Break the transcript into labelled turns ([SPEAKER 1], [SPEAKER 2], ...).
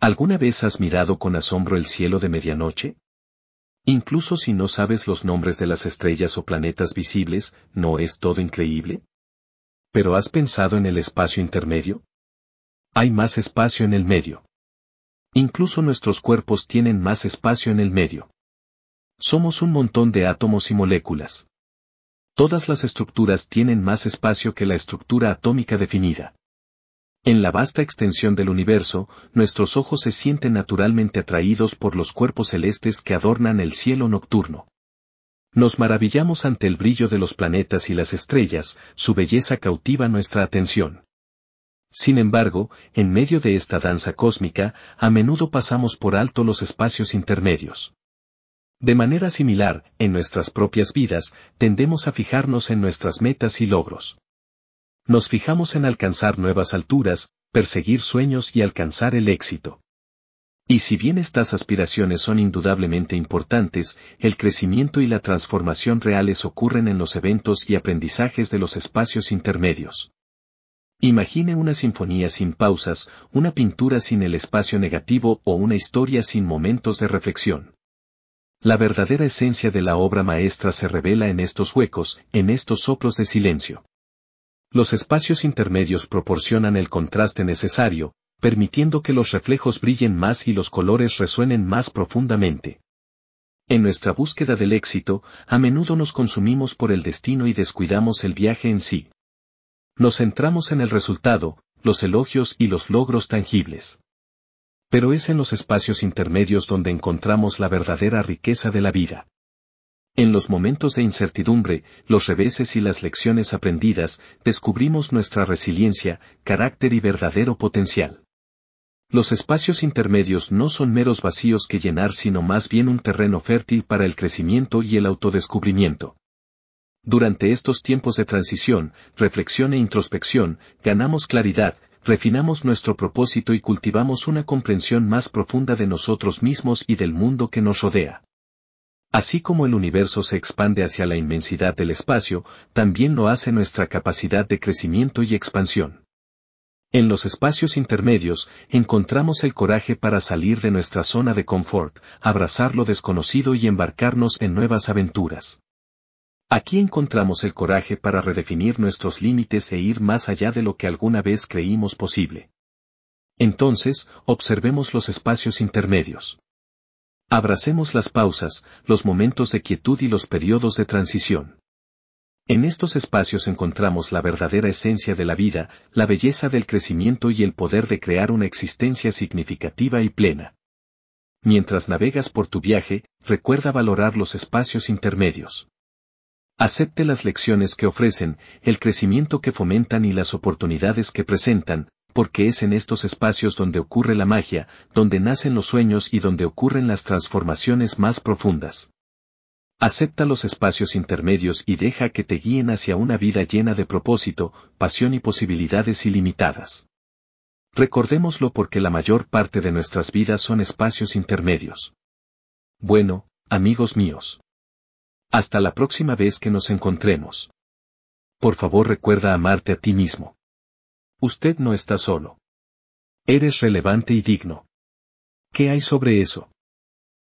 [SPEAKER 1] ¿Alguna vez has mirado con asombro el cielo de medianoche? Incluso si no sabes los nombres de las estrellas o planetas visibles, ¿no es todo increíble? ¿Pero has pensado en el espacio intermedio? Hay más espacio en el medio. Incluso nuestros cuerpos tienen más espacio en el medio. Somos un montón de átomos y moléculas. Todas las estructuras tienen más espacio que la estructura atómica definida. En la vasta extensión del universo, nuestros ojos se sienten naturalmente atraídos por los cuerpos celestes que adornan el cielo nocturno. Nos maravillamos ante el brillo de los planetas y las estrellas, su belleza cautiva nuestra atención. Sin embargo, en medio de esta danza cósmica, a menudo pasamos por alto los espacios intermedios. De manera similar, en nuestras propias vidas, tendemos a fijarnos en nuestras metas y logros. Nos fijamos en alcanzar nuevas alturas, perseguir sueños y alcanzar el éxito. Y si bien estas aspiraciones son indudablemente importantes, el crecimiento y la transformación reales ocurren en los eventos y aprendizajes de los espacios intermedios. Imagine una sinfonía sin pausas, una pintura sin el espacio negativo o una historia sin momentos de reflexión. La verdadera esencia de la obra maestra se revela en estos huecos, en estos soplos de silencio. Los espacios intermedios proporcionan el contraste necesario, permitiendo que los reflejos brillen más y los colores resuenen más profundamente. En nuestra búsqueda del éxito, a menudo nos consumimos por el destino y descuidamos el viaje en sí. Nos centramos en el resultado, los elogios y los logros tangibles. Pero es en los espacios intermedios donde encontramos la verdadera riqueza de la vida. En los momentos de incertidumbre, los reveses y las lecciones aprendidas, descubrimos nuestra resiliencia, carácter y verdadero potencial. Los espacios intermedios no son meros vacíos que llenar sino más bien un terreno fértil para el crecimiento y el autodescubrimiento. Durante estos tiempos de transición, reflexión e introspección, ganamos claridad, refinamos nuestro propósito y cultivamos una comprensión más profunda de nosotros mismos y del mundo que nos rodea. Así como el universo se expande hacia la inmensidad del espacio, también lo hace nuestra capacidad de crecimiento y expansión. En los espacios intermedios, encontramos el coraje para salir de nuestra zona de confort, abrazar lo desconocido y embarcarnos en nuevas aventuras. Aquí encontramos el coraje para redefinir nuestros límites e ir más allá de lo que alguna vez creímos posible. Entonces, observemos los espacios intermedios. Abracemos las pausas, los momentos de quietud y los periodos de transición. En estos espacios encontramos la verdadera esencia de la vida, la belleza del crecimiento y el poder de crear una existencia significativa y plena. Mientras navegas por tu viaje, recuerda valorar los espacios intermedios. Acepte las lecciones que ofrecen, el crecimiento que fomentan y las oportunidades que presentan, porque es en estos espacios donde ocurre la magia, donde nacen los sueños y donde ocurren las transformaciones más profundas. Acepta los espacios intermedios y deja que te guíen hacia una vida llena de propósito, pasión y posibilidades ilimitadas. Recordémoslo porque la mayor parte de nuestras vidas son espacios intermedios. Bueno, amigos míos. Hasta la próxima vez que nos encontremos. Por favor recuerda amarte a ti mismo. Usted no está solo. Eres relevante y digno. ¿Qué hay sobre eso?